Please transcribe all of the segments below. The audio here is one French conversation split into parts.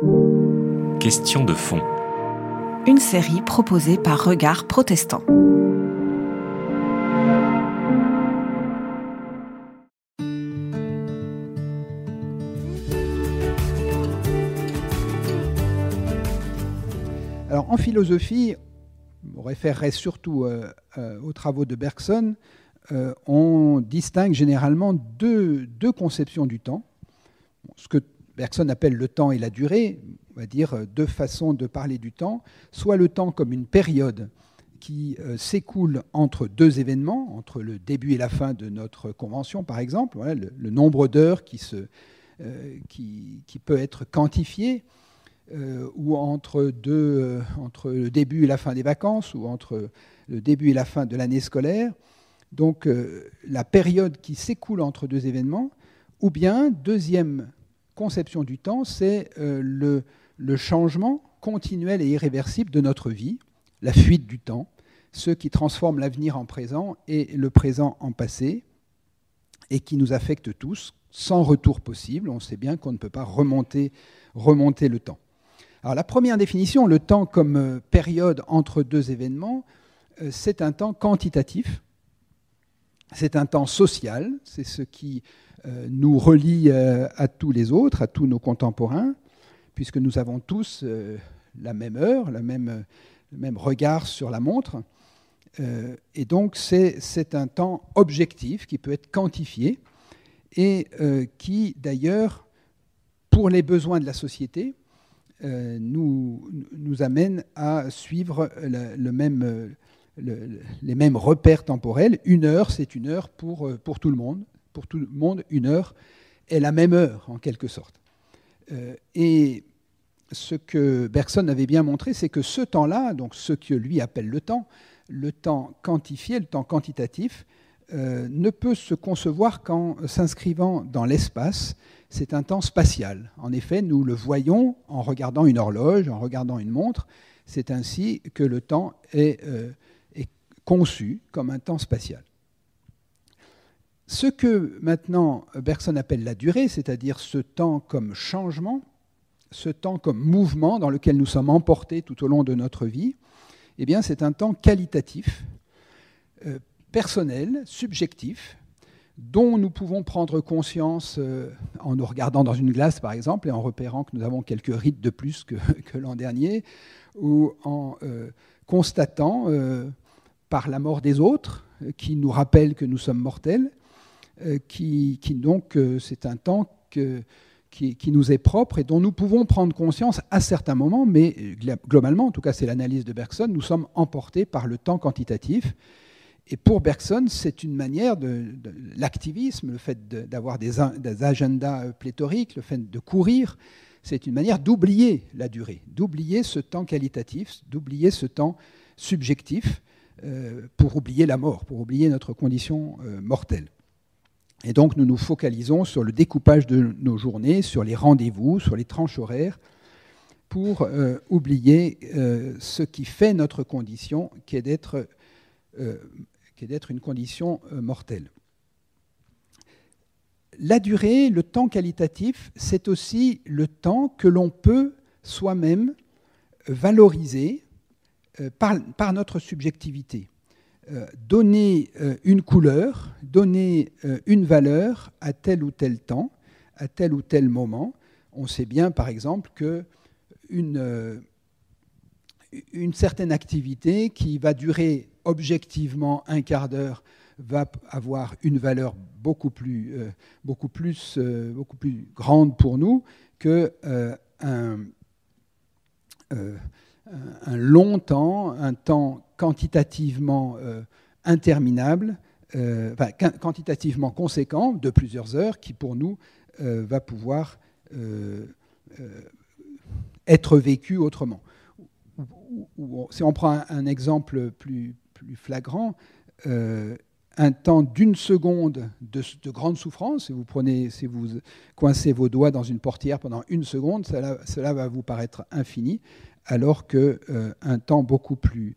Question de fond. Une série proposée par Regard Protestant. Alors en philosophie, on référerait surtout euh, euh, aux travaux de Bergson, euh, on distingue généralement deux, deux, conceptions du temps. Ce que Bergson appelle le temps et la durée, on va dire deux façons de parler du temps, soit le temps comme une période qui s'écoule entre deux événements, entre le début et la fin de notre convention par exemple, le, nombre d'heures qui, qui, qui, peut être quantifié, euh, ou entre, deux, euh, entre le début et la fin des vacances, ou entre le début et la fin de l'année scolaire. Donc euh, la période qui s'écoule entre deux événements, ou bien, deuxième conception du temps, c'est le, le changement continuel et irréversible de notre vie, la fuite du temps, ce qui transforme l'avenir en présent et le présent en passé, et qui nous affecte tous, sans retour possible. On sait bien qu'on ne peut pas remonter, remonter le temps. Alors la première définition, le temps comme euh, période entre deux événements, euh, c'est un temps quantitatif, c'est un temps social, c'est ce qui euh, nous relie à tous les autres, à tous nos contemporains, puisque nous avons tous la même heure, le même regard sur la montre. Et donc c'est un temps objectif qui peut être quantifié et qui d'ailleurs, pour les besoins de la société, euh, nous amène à suivre le, même, les mêmes repères temporels. Une heure, c'est une heure pour, euh, pour tout le monde. Pour tout le monde, une heure est la même heure, en quelque sorte. Euh, et ce que Bergson avait bien montré, c'est que ce temps-là, donc ce que lui appelle le temps, le temps quantifié, le temps quantitatif, ne peut se concevoir qu'en s'inscrivant dans l'espace c'est un temps spatial. En effet, nous le voyons en regardant une horloge, en regardant une montre. C'est ainsi que le temps est, euh, conçu comme un temps spatial. Ce que maintenant Bergson appelle la durée, c'est-à-dire ce temps comme changement, ce temps comme mouvement dans lequel nous sommes emportés tout au long de notre vie, eh bien, c'est un temps qualitatif, euh, personnel, subjectif, dont nous pouvons prendre conscience euh, en nous regardant dans une glace, par exemple, et en repérant que nous avons quelques rides de plus que, l'an dernier, ou en euh, constatant par la mort des autres, qui nous rappelle que nous sommes mortels, qui, donc c'est un temps qui, nous est propre et dont nous pouvons prendre conscience à certains moments, mais globalement, en tout cas c'est l'analyse de Bergson, nous sommes emportés par le temps quantitatif. Et pour Bergson, c'est une manière de, l'activisme, le fait d'avoir des, agendas euh, pléthoriques, le fait de courir, c'est une manière d'oublier la durée, d'oublier ce temps qualitatif, d'oublier ce temps subjectif. euh, pour oublier la mort, pour oublier notre condition euh, mortelle. Et donc nous nous focalisons sur le découpage de nos journées, sur les rendez-vous, sur les tranches horaires, pour oublier ce qui fait notre condition, qui est d'être une condition euh, mortelle. La durée, le temps qualitatif, c'est aussi le temps que l'on peut soi-même valoriser euh, par, notre subjectivité. Euh, donner une couleur, donner une valeur à tel ou tel temps, à tel ou tel moment. On sait bien, par exemple, que une, une certaine activité qui va durer objectivement un quart d'heure va avoir une valeur beaucoup plus, euh, euh, grande pour nous que euh, un, un, long temps, un temps quantitativement interminable, enfin, quantitativement conséquent de plusieurs heures, qui pour nous va pouvoir être vécu autrement. si on prend un exemple plus, flagrant, euh, un temps d'une seconde de, grande souffrance, si vous, prenez, si vous coincez vos doigts dans une portière pendant une seconde, cela va vous paraître infini, alors qu'un euh, un temps beaucoup plus,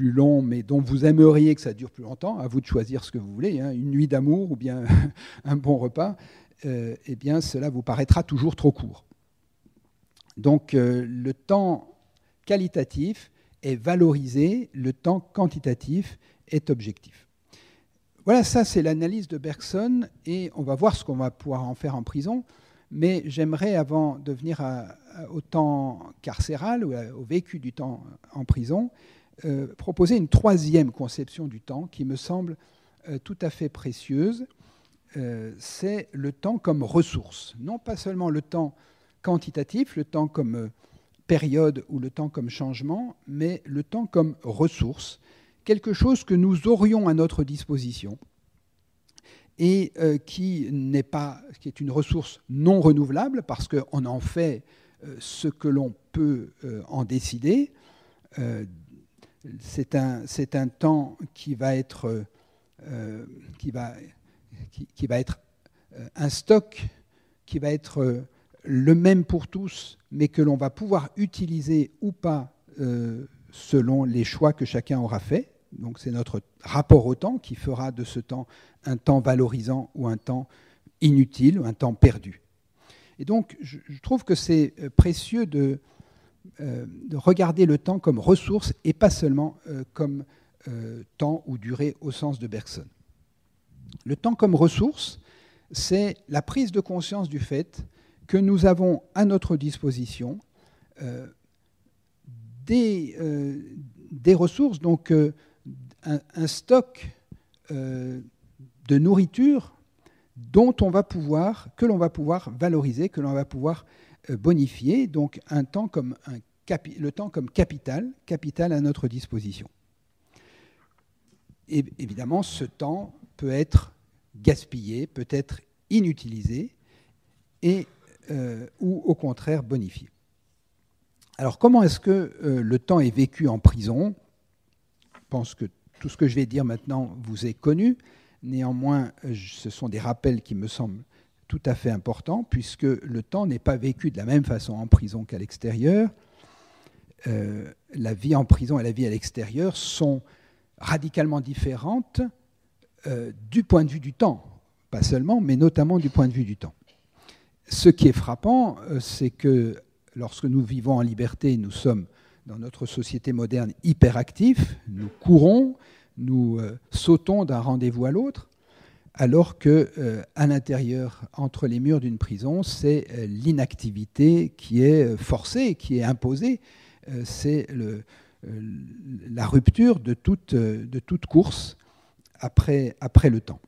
long, mais dont vous aimeriez que ça dure plus longtemps, à vous de choisir ce que vous voulez, hein, une nuit d'amour ou bien un bon repas, euh, eh bien cela vous paraîtra toujours trop court. Donc le temps qualitatif est valorisé, le temps quantitatif est objectif. Voilà, ça c'est l'analyse de Bergson et on va voir ce qu'on va pouvoir en faire en prison. Mais j'aimerais, avant de venir au temps carcéral ou au vécu du temps en prison, euh, proposer une troisième conception du temps qui me semble euh, tout à fait précieuse. Euh, c'est le temps comme ressource. Non pas seulement le temps quantitatif, le temps comme période ou le temps comme changement, mais le temps comme ressource, quelque chose que nous aurions à notre disposition et euh, qui n'est pas, qui est une ressource non renouvelable parce qu'on en fait euh, ce que l'on peut euh, en décider. c'est un, un, temps qui va être, qui va, qui, qui va être un stock qui va être le même pour tous, mais que l'on va pouvoir utiliser ou pas selon les choix que chacun aura fait. Donc c'est notre rapport au temps qui fera de ce temps un temps valorisant ou un temps inutile ou un temps perdu. Et donc je, trouve que c'est euh, précieux de, euh, de, regarder le temps comme ressource et pas seulement euh, comme temps ou durée au sens de Bergson. Le temps comme ressource, c'est la prise de conscience du fait que nous avons à notre disposition des, des, ressources, donc un, stock euh, de nourriture dont on va pouvoir, que l'on va pouvoir valoriser, que l'on va pouvoir euh, bonifier, donc un temps comme un le temps comme capital, capital à notre disposition. Et évidemment, ce temps peut être gaspillé, peut être inutilisé, et, euh, ou au contraire bonifié. Alors comment est-ce que le temps est vécu en prison? Je pense que tout ce que je vais dire maintenant vous est connu. Néanmoins, ce sont des rappels qui me semblent tout à fait importants, puisque le temps n'est pas vécu de la même façon en prison qu'à l'extérieur. Euh, la vie en prison et la vie à l'extérieur sont radicalement différentes euh, du point de vue du temps, pas seulement, mais notamment du point de vue du temps. Ce qui est frappant, euh, c'est que lorsque nous vivons en liberté, nous sommes dans notre société moderne hyperactif, nous courons, nous euh, sautons d'un rendez-vous à l'autre, alors que euh, à l'intérieur, entre les murs d'une prison, c'est euh, l'inactivité qui est forcée, qui est imposée. c'est la rupture de toute, course après, après le temps.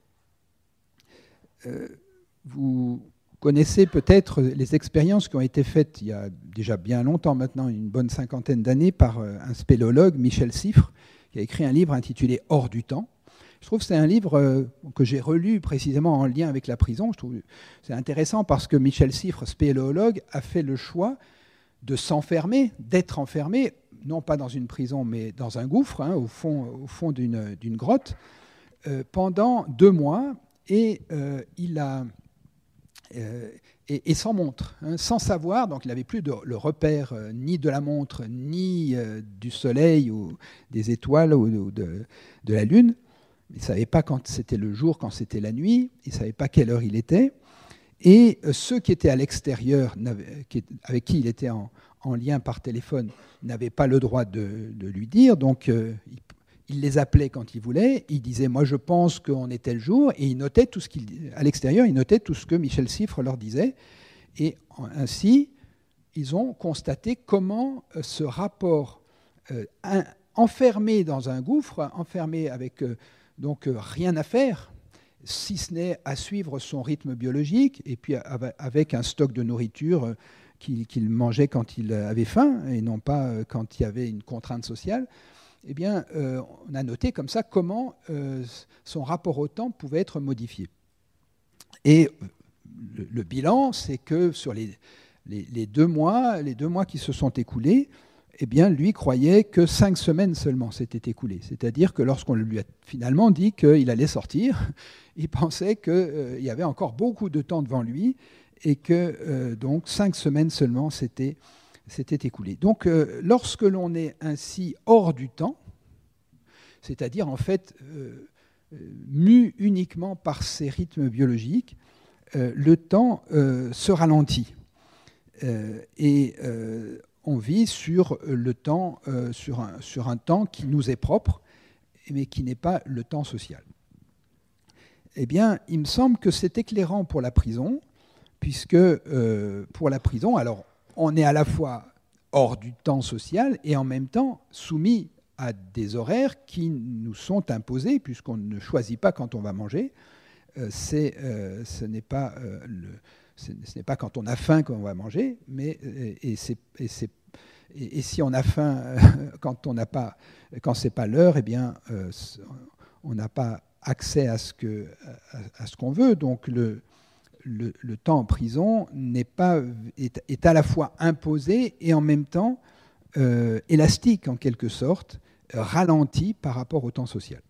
vous connaissez peut-être les expériences qui ont été faites il y a déjà bien longtemps maintenant, une bonne cinquantaine d'années, par euh, un spéléologue, Michel Siffre, qui a écrit un livre intitulé Hors du temps. Je trouve que c'est un livre euh, que j'ai relu précisément en lien avec la prison. Je trouve c'est intéressant parce que Michel Siffre, spéléologue, a fait le choix de s'enfermer, d'être enfermé, non pas dans une prison, mais dans un gouffre, hein, au fond, au fond d'une, grotte, euh, pendant deux mois. Et il a euh, et, sans montre, hein, sans savoir. Donc il n'avait plus le repère euh, ni de la montre, ni euh, du soleil ou des étoiles ou, de, la lune. Il ne savait pas quand c'était le jour, quand c'était la nuit. Il ne savait pas quelle heure il était. Et ceux qui étaient à l'extérieur, avec qui il était en, lien par téléphone, n'avaient pas le droit de, lui dire. Donc il il les appelait quand il voulait, il disait moi je pense qu'on est tel jour, et il notait tout ce qu'il, à l'extérieur, il notait tout ce que Michel Siffre leur disait, et ainsi ils ont constaté comment euh, ce rapport euh, enfermé dans un gouffre, enfermé avec euh, donc rien à faire, si ce n'est à suivre son rythme biologique, et puis avec un stock de nourriture qu'il mangeait quand il avait faim, et non pas quand il y avait une contrainte sociale eh euh, on a noté comme ça comment euh, son rapport au temps pouvait être modifié. Et le, bilan, c'est que sur les, deux mois, les deux mois qui se sont écoulés, eh bien, lui croyait que cinq semaines seulement s'étaient écoulées. C'est-à-dire que lorsqu'on lui a finalement dit qu'il allait sortir, il pensait qu'il euh, y avait encore beaucoup de temps devant lui et que donc cinq semaines seulement s'étaient s'était écoulé. Donc euh, lorsque l'on est ainsi hors du temps, c'est-à-dire en fait euh, euh, mu uniquement par ses rythmes biologiques, le temps se ralentit. et on vit sur un, sur un temps qui nous est propre, mais qui n'est pas le temps social. Eh bien, il me semble que c'est éclairant pour la prison, puisque pour la prison, alors on est à la fois hors du temps social et en même temps soumis à des horaires qui nous sont imposés, puisqu'on ne choisit pas quand on va manger. Euh, euh, ce n'est pas, euh, ce pas quand on a faim qu'on va manger, mais et, et, si on a faim quand on n'a pas, quand c'est pas l'heure, eh bien, on n'a pas accès à ce que à, ce qu'on veut. Donc le, le, temps en prison est, à la fois imposé et en même temps élastique en quelque sorte ralenti par rapport au temps social.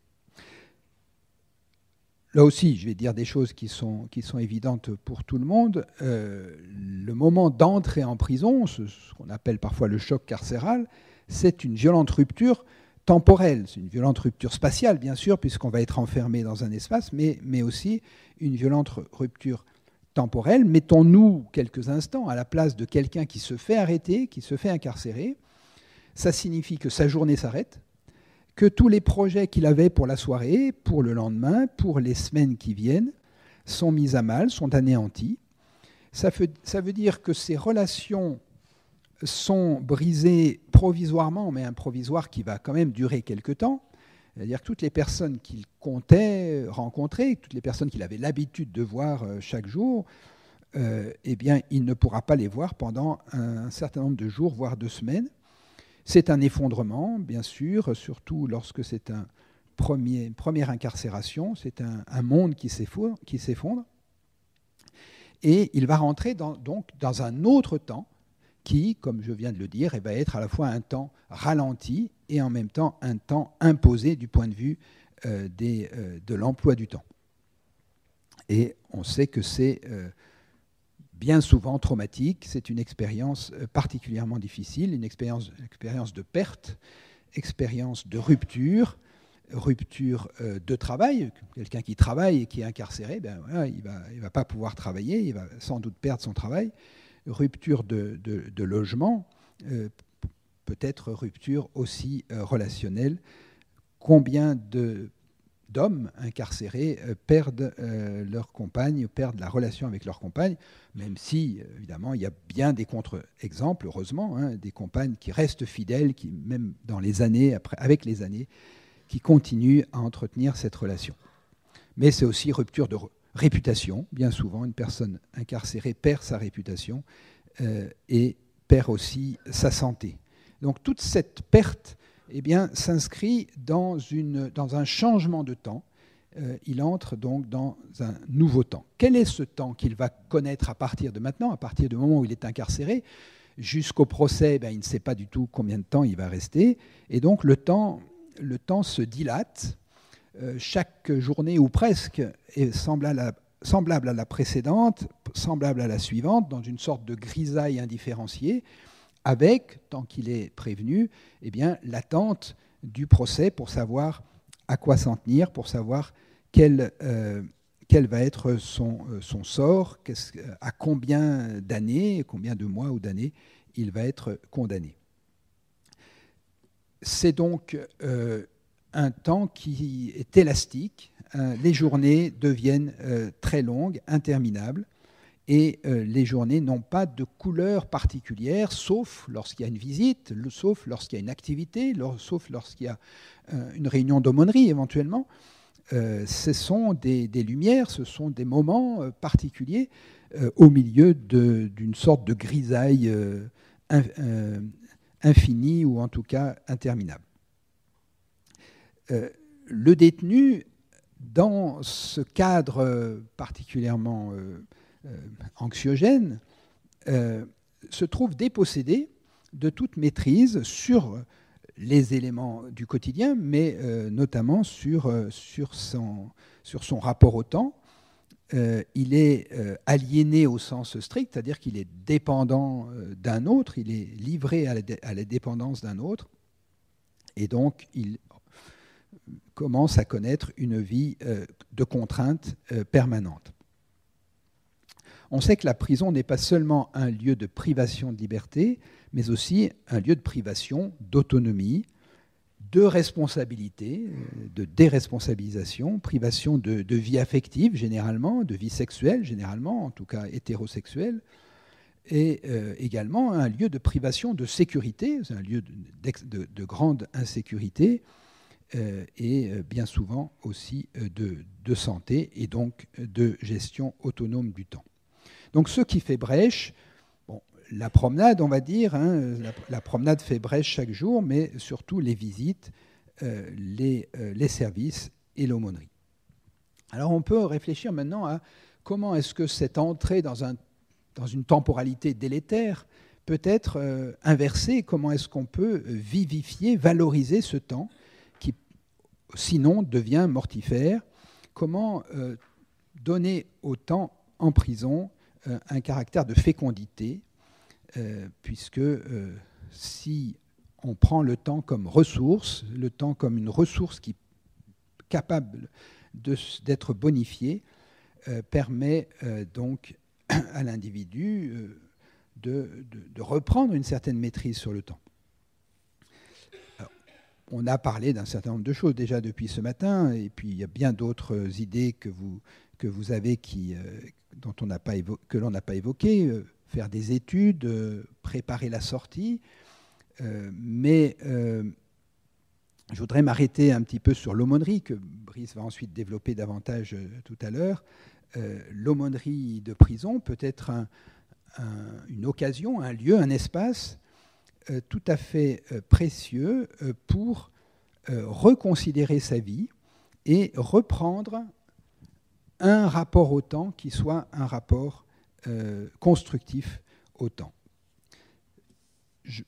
Là aussi, je vais dire des choses qui sont, qui sont évidentes pour tout le monde. Euh, le moment d'entrée en prison, ce, qu'on appelle parfois le choc carcéral, c'est une violente rupture temporelle. C'est une violente rupture spatiale, bien sûr, puisqu'on va être enfermé dans un espace, mais, mais aussi une violente rupture temporelle. Mettons-nous quelques instants à la place de quelqu'un qui se fait arrêter, qui se fait incarcérer. Ça signifie que sa journée s'arrête, que tous les projets qu'il avait pour la soirée, pour le lendemain, pour les semaines qui viennent, sont mis à mal, sont anéantis. Ça veut, dire que ces relations sont brisées provisoirement, mais un provisoire qui va quand même durer quelque temps. C'est-à-dire que toutes les personnes qu'il comptait rencontrer, toutes les personnes qu'il avait l'habitude de voir euh, chaque jour, euh, eh bien, il ne pourra pas les voir pendant un certain nombre de jours, voire de semaines. C'est un effondrement, bien sûr, surtout lorsque c'est un premier, une première incarcération, c'est un, monde qui s'effondre. Et il va rentrer donc dans un autre temps qui, comme je viens de le dire, eh va être à la fois un temps ralenti et en même temps un temps imposé du point de vue euh, euh, de l'emploi du temps. Et on sait que c'est euh, bien souvent traumatique. C'est une expérience particulièrement difficile, une expérience, de perte, expérience de rupture, rupture de travail. Quelqu'un qui travaille et qui est incarcéré, ben il ne va, va pas pouvoir travailler, il va sans doute perdre son travail. Rupture de, logement, euh, peut-être rupture aussi relationnelle. Combien d'hommes incarcérés euh, perdent euh, leur compagne, perdent la relation avec leur compagne, même si, évidemment, il y a bien des contre-exemples, heureusement, hein, des compagnes qui restent fidèles, qui, même dans les années, après, avec les années, qui continuent à entretenir cette relation. Mais c'est aussi rupture de réputation. Bien souvent, une personne incarcérée perd sa réputation euh, et perd aussi sa santé. Donc toute cette perte eh bien, s'inscrit dans, dans un changement de temps. Euh, il entre donc dans un nouveau temps. Quel est ce temps qu'il va connaître à partir de maintenant, à partir du moment où il est incarcéré? Jusqu'au procès, ben, il ne sait pas du tout combien de temps il va rester. Et donc le temps, le temps se dilate. Euh, chaque journée, ou presque, est semblable à, la précédente, semblable à la suivante, dans une sorte de grisaille indifférenciée avec, tant qu'il est prévenu, eh bien, l'attente du procès pour savoir à quoi s'en tenir, pour savoir quel, euh, quel va être son, euh, son sort, à combien d'années, combien de mois ou d'années il va être condamné. C'est donc un temps qui est élastique. les journées deviennent très longues, interminables et euh, les journées n'ont pas de couleur particulière, sauf lorsqu'il y a une visite, sauf lorsqu'il y a une activité, sauf lorsqu'il y a euh, une réunion d'aumônerie éventuellement. Euh, ce sont des, lumières, ce sont des moments particuliers au milieu d'une sorte de grisaille infinie ou en tout cas interminable. Le détenu, dans ce cadre particulièrement euh, anxiogène, euh, se trouve dépossédé de toute maîtrise sur les éléments du quotidien, mais euh, notamment sur, sur, son, sur son rapport au temps. il est aliéné au sens strict, c'est-à-dire qu'il est dépendant d'un autre, il est livré à la, à la dépendance d'un autre, et donc il commence à connaître une vie de contraintes permanentes. On sait que la prison n'est pas seulement un lieu de privation de liberté, mais aussi un lieu de privation d'autonomie, de responsabilité, euh, de déresponsabilisation, privation de, vie affective généralement, de vie sexuelle généralement, en tout cas hétérosexuelle, et euh, également un lieu de privation de sécurité, un lieu de, grande insécurité, euh, et bien souvent aussi de, santé et donc de gestion autonome du temps. Donc ce qui fait brèche, la promenade, on va dire, hein, la, promenade fait brèche chaque jour, mais surtout les visites, euh, euh, les, services et l'aumônerie. Alors on peut réfléchir maintenant à comment est-ce que cette entrée dans, une temporalité délétère peut être euh, inversée, comment est-ce qu'on peut vivifier, valoriser ce temps sinon devient mortifère, comment donner au temps en prison un caractère de fécondité, euh, puisque euh, si on prend le temps comme ressource, le temps comme une ressource qui capable d'être bonifiée, euh, permet donc à l'individu de, reprendre une certaine maîtrise sur le temps. On a parlé d'un certain nombre de choses déjà depuis ce matin, et puis il y a bien d'autres idées que vous, avez pas que l'on n'a pas évoquées faire des études, euh, préparer la sortie. Euh, mais euh, je voudrais m'arrêter un petit peu sur l'aumônerie, que Brice va ensuite développer davantage tout à l'heure. l'aumônerie de prison peut être une occasion, un lieu, un espace tout à fait précieux pour reconsidérer sa vie et reprendre un rapport au temps qui soit un rapport euh, constructif au temps. Je,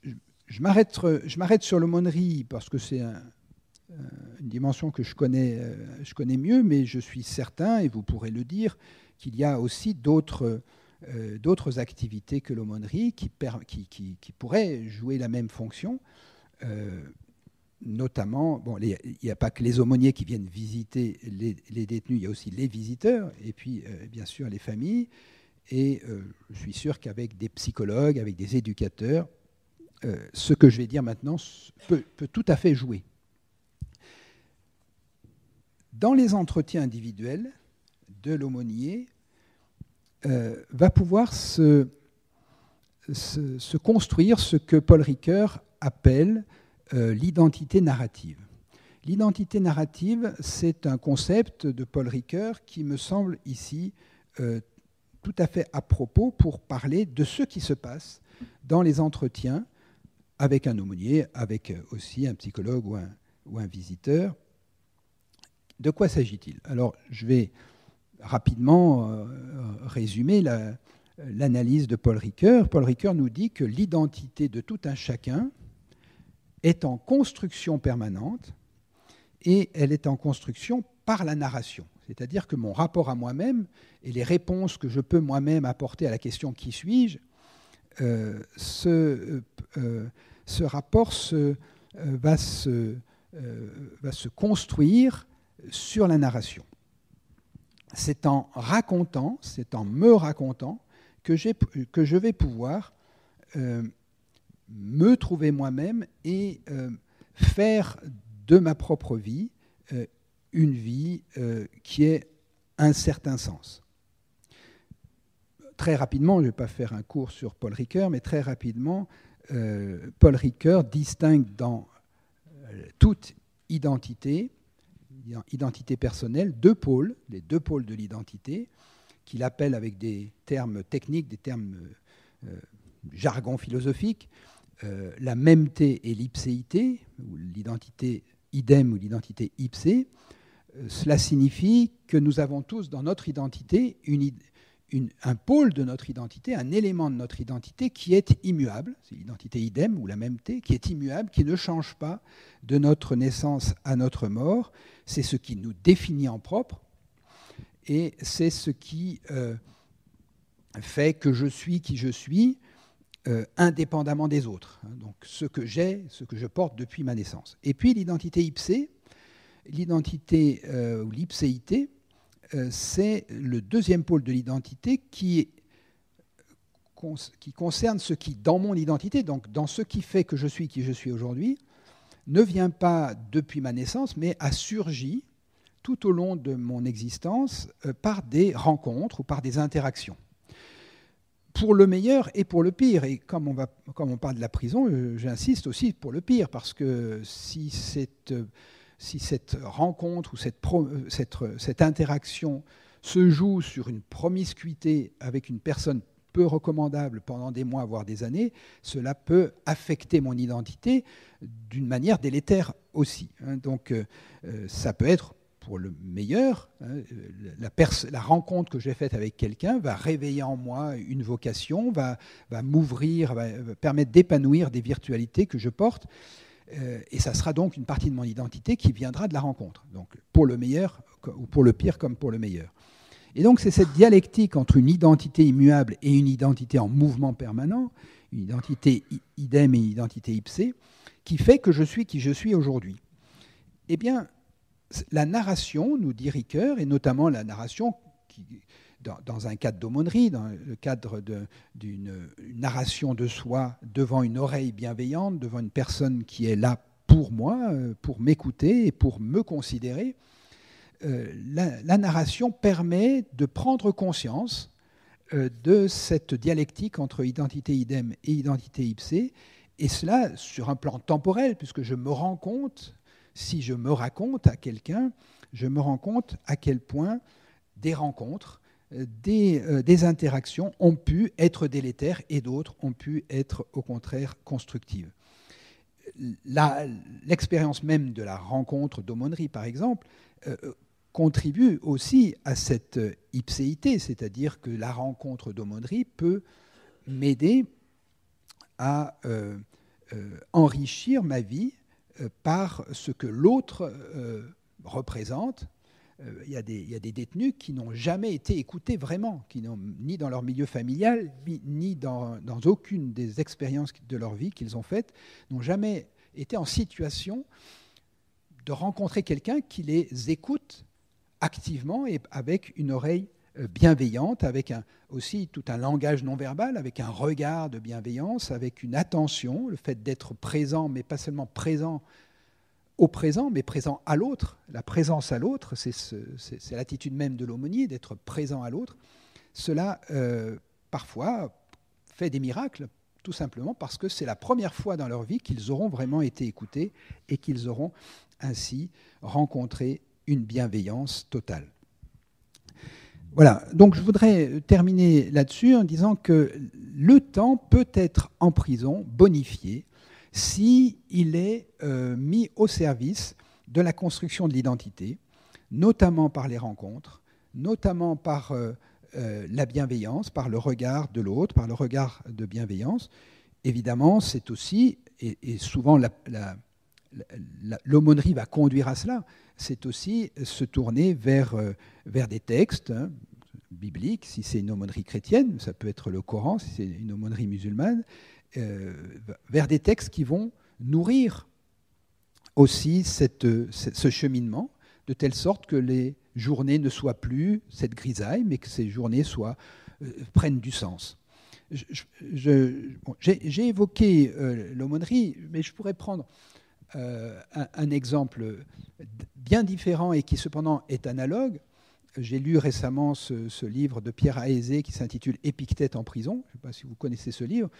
m'arrête sur l'aumônerie parce que c'est une dimension que euh, je connais mieux, mais je suis certain, et vous pourrez le dire, qu'il y a aussi d'autres euh, d'autres activités que l'aumônerie qui, qui, qui, pourraient jouer la même fonction. notamment, bon, il n'y a pas que les aumôniers qui viennent visiter les, détenus, il y a aussi les visiteurs, et puis bien sûr les familles, et euh, je suis sûr qu'avec des psychologues, avec des éducateurs, euh, ce que je vais dire maintenant peut, tout à fait jouer. Dans les entretiens individuels de l'aumônier, euh, va pouvoir se, se, construire ce que Paul Ricoeur appelle l'identité narrative. L'identité narrative, c'est un concept de Paul Ricoeur qui me semble ici tout à fait à propos pour parler de ce qui se passe dans les entretiens avec un aumônier, avec aussi un psychologue ou un, ou un visiteur. De quoi s'agit-il? Alors, je vais rapidement euh, résumer l'analyse de Paul Ricoeur. Paul Ricoeur nous dit que l'identité de tout un chacun est en construction permanente et elle est en construction par la narration. C'est-à-dire que mon rapport à moi-même et les réponses que je peux moi-même apporter à la question qui suis-je, euh, ce, euh, euh, rapport va se construire sur la narration. C'est en racontant, c'est en me racontant que, je vais pouvoir me trouver moi-même et faire de ma propre vie une vie euh, qui ait un certain sens. Très rapidement, je ne vais pas faire un cours sur Paul Ricoeur, mais très rapidement, euh, Paul Ricoeur distingue dans euh, toute identité, identité personnelle, deux pôles, les deux pôles de l'identité, qu'il appelle avec des termes techniques, des termes jargon philosophique, la mêmeté et l'ipséité, ou l'identité idem ou l'identité ipsée, euh, cela signifie que nous avons tous dans notre identité un pôle de notre identité, un élément de notre identité qui est immuable, c'est l'identité idem ou la mêmeté, qui est immuable, qui ne change pas de notre naissance à notre mort. C'est ce qui nous définit en propre et c'est ce qui euh, fait que je suis qui je suis, euh, indépendamment des autres. Donc ce que j'ai, ce que je porte depuis ma naissance. Et puis l'identité ipsée, l'identité euh, ou l'ipséité, c'est le deuxième pôle de l'identité qui concerne ce qui, dans mon identité, donc dans ce qui fait que je suis qui je suis aujourd'hui, ne vient pas depuis ma naissance, mais a surgi tout au long de mon existence euh, par des rencontres ou par des interactions. Pour le meilleur et pour le pire. Et comme on, comme on parle de la prison, euh, j'insiste aussi pour le pire, parce que si cette, si cette rencontre ou cette, cette, cette interaction se joue sur une promiscuité avec une personne peu recommandable pendant des mois, voire des années, cela peut affecter mon identité d'une manière délétère aussi. Hein. Donc euh, euh, ça peut être pour le meilleur. Hein, la, rencontre que j'ai faite avec quelqu'un va réveiller en moi une vocation, va m'ouvrir, va, permettre d'épanouir des virtualités que je porte. Euh, et ça sera donc une partie de mon identité qui viendra de la rencontre. Donc pour le meilleur ou pour le pire comme pour le meilleur. Et donc c'est cette dialectique entre une identité immuable et une identité en mouvement permanent, une identité idem et une identité ipsée, qui fait que je suis qui je suis aujourd'hui. Eh bien, la narration, nous dit Ricoeur, et notamment la narration qui, dans, un cadre d'aumônerie, dans le cadre d'une narration de soi devant une oreille bienveillante, devant une personne qui est là pour moi, euh, pour m'écouter et pour me considérer, euh, la, narration permet de prendre conscience euh, de cette dialectique entre identité idem et identité ipsée, et cela sur un plan temporel, puisque je me rends compte, si je me raconte à quelqu'un, je me rends compte à quel point des rencontres, des, des interactions ont pu être délétères et d'autres ont pu être au contraire constructives. L'expérience même de la rencontre d'aumônerie, par exemple, contribue aussi à cette ipséité, c'est-à-dire que la rencontre d'aumônerie peut m'aider à euh, euh, enrichir ma vie euh, par ce que l'autre représente. Il y, a des, il y, a des, détenus qui n'ont jamais été écoutés vraiment, qui n'ont ni dans leur milieu familial, ni dans, aucune des expériences de leur vie qu'ils ont faites, n'ont jamais été en situation de rencontrer quelqu'un qui les écoute activement et avec une oreille euh, bienveillante, avec aussi tout un langage non verbal, avec un regard de bienveillance, avec une attention, le fait d'être présent, mais pas seulement présent au présent, mais présent à l'autre. La présence à l'autre, c'est l'attitude même de l'aumônier, d'être présent à l'autre. Cela, euh, parfois, fait des miracles, tout simplement parce que c'est la première fois dans leur vie qu'ils auront vraiment été écoutés et qu'ils auront ainsi rencontré une bienveillance totale. Voilà, donc je voudrais terminer là-dessus en disant que le temps peut être en prison bonifié s'il il est euh, mis au service de la construction de l'identité, notamment par les rencontres, notamment par euh, euh, la bienveillance, par le regard de l'autre, par le regard de bienveillance. Évidemment, c'est aussi, et, souvent l'aumônerie va conduire à cela, c'est aussi se tourner vers, vers des textes hein, bibliques, si c'est une aumônerie chrétienne, ça peut être le Coran, si c'est une aumônerie musulmane, vers des textes qui vont nourrir aussi cette, ce cheminement, de telle sorte que les journées ne soient plus cette grisaille, mais que ces journées euh, prennent du sens. J'ai évoqué l'aumônerie, mais je pourrais prendre euh, un, exemple bien différent et qui cependant est analogue. J'ai lu récemment ce, livre de Pierre Aézé qui s'intitule Épictète en prison. Je ne sais pas si vous connaissez ce livre.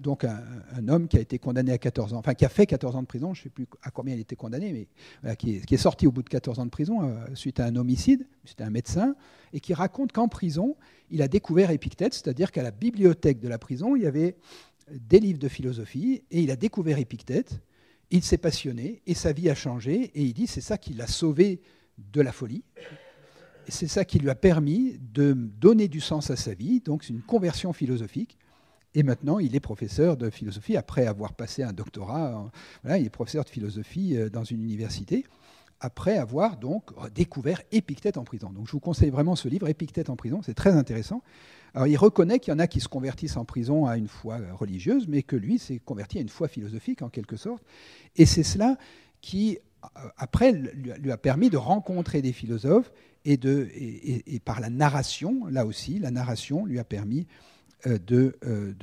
Donc un, homme qui a été condamné à 14 ans, enfin qui a fait 14 ans de prison, je ne sais plus à combien il était condamné, mais qui, est, sorti au bout de 14 ans de prison euh, suite à un homicide. C'était un médecin et qui raconte qu'en prison, il a découvert Épictète, c'est-à-dire qu'à la bibliothèque de la prison, il y avait des livres de philosophie et il a découvert Épictète il s'est passionné et sa vie a changé. Et il dit c'est ça qui l'a sauvé de la folie. C'est ça qui lui a permis de donner du sens à sa vie. Donc c'est une conversion philosophique. Et maintenant, il est professeur de philosophie après avoir passé un doctorat. Voilà, il est professeur de philosophie euh, dans une université après avoir donc découvert Épictète en prison. Donc je vous conseille vraiment ce livre, Épictète en prison, c'est très intéressant. Alors il reconnaît qu'il y en a qui se convertissent en prison à une foi religieuse, mais que lui s'est converti à une foi philosophique en quelque sorte. Et c'est cela qui, euh, après, lui a permis de rencontrer des philosophes et, par la narration, là aussi, la narration lui a permis de, de,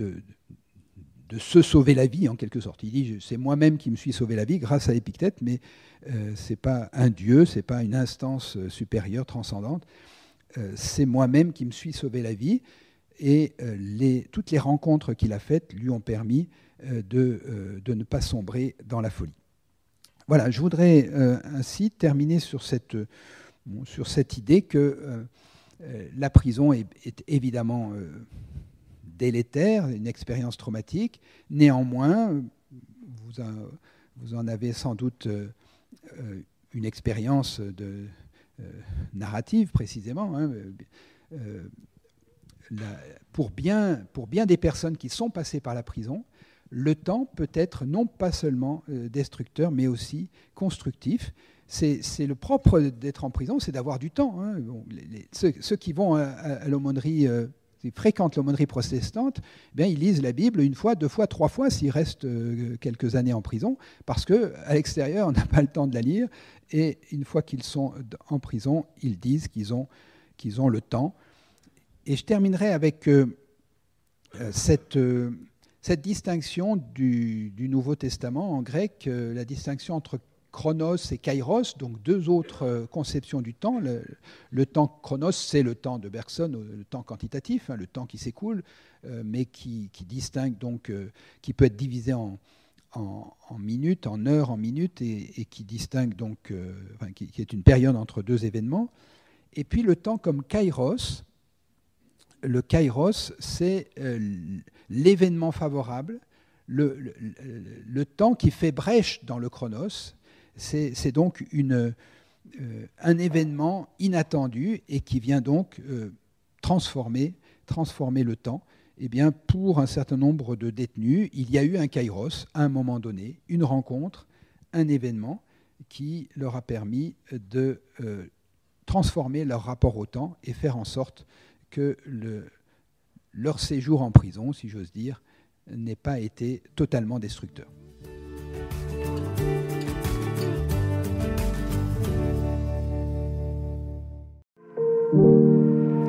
de, se sauver la vie, en quelque sorte. Il dit, c'est moi-même qui me suis sauvé la vie grâce à Épictète, mais ce n'est pas un dieu, ce n'est pas une instance supérieure, transcendante, c'est moi-même qui me suis sauvé la vie. Et toutes les rencontres qu'il a faites lui ont permis de, ne pas sombrer dans la folie. Voilà, je voudrais euh, ainsi terminer sur cette, sur cette idée que euh, euh, la prison est, évidemment délétère, une expérience traumatique. Néanmoins, vous, en avez sans doute une expérience de, narrative précisément. Hein, pour, bien, pour bien des personnes qui sont passées par la prison, le temps peut être non pas seulement euh, destructeur, mais aussi constructif. C'est le propre d'être en prison, c'est d'avoir du temps. Hein. ceux, qui vont à, l'aumônerie, euh, qui fréquentent l'aumônerie protestante, eh bien, ils lisent la Bible une fois, deux fois, trois fois s'ils restent euh, quelques années en prison, parce qu'à l'extérieur, on n'a pas le temps de la lire. Et une fois qu'ils sont en prison, ils disent qu'ils ont, qu'ils ont le temps. Et je terminerai avec cette cette distinction du, Nouveau Testament en grec, euh, la distinction entre chronos et kairos, donc deux autres euh, conceptions du temps. Le, temps chronos, c'est le temps de Bergson, le temps quantitatif, hein, le temps qui s'écoule, euh, mais qui, distingue donc, qui peut être divisé en, minutes, en heures, en minutes, et, qui distingue donc, qui, qui, est une période entre deux événements. Et puis le temps comme kairos, le kairos, c'est l'événement favorable, le, temps qui fait brèche dans le chronos, c'est donc euh, un événement inattendu et qui vient donc euh, transformer, le temps. Eh bien, pour un certain nombre de détenus, il y a eu un kairos à un moment donné, une rencontre, un événement qui leur a permis de euh, transformer leur rapport au temps et faire en sorte que le, leur séjour en prison, si j'ose dire, n'ait pas été totalement destructeur.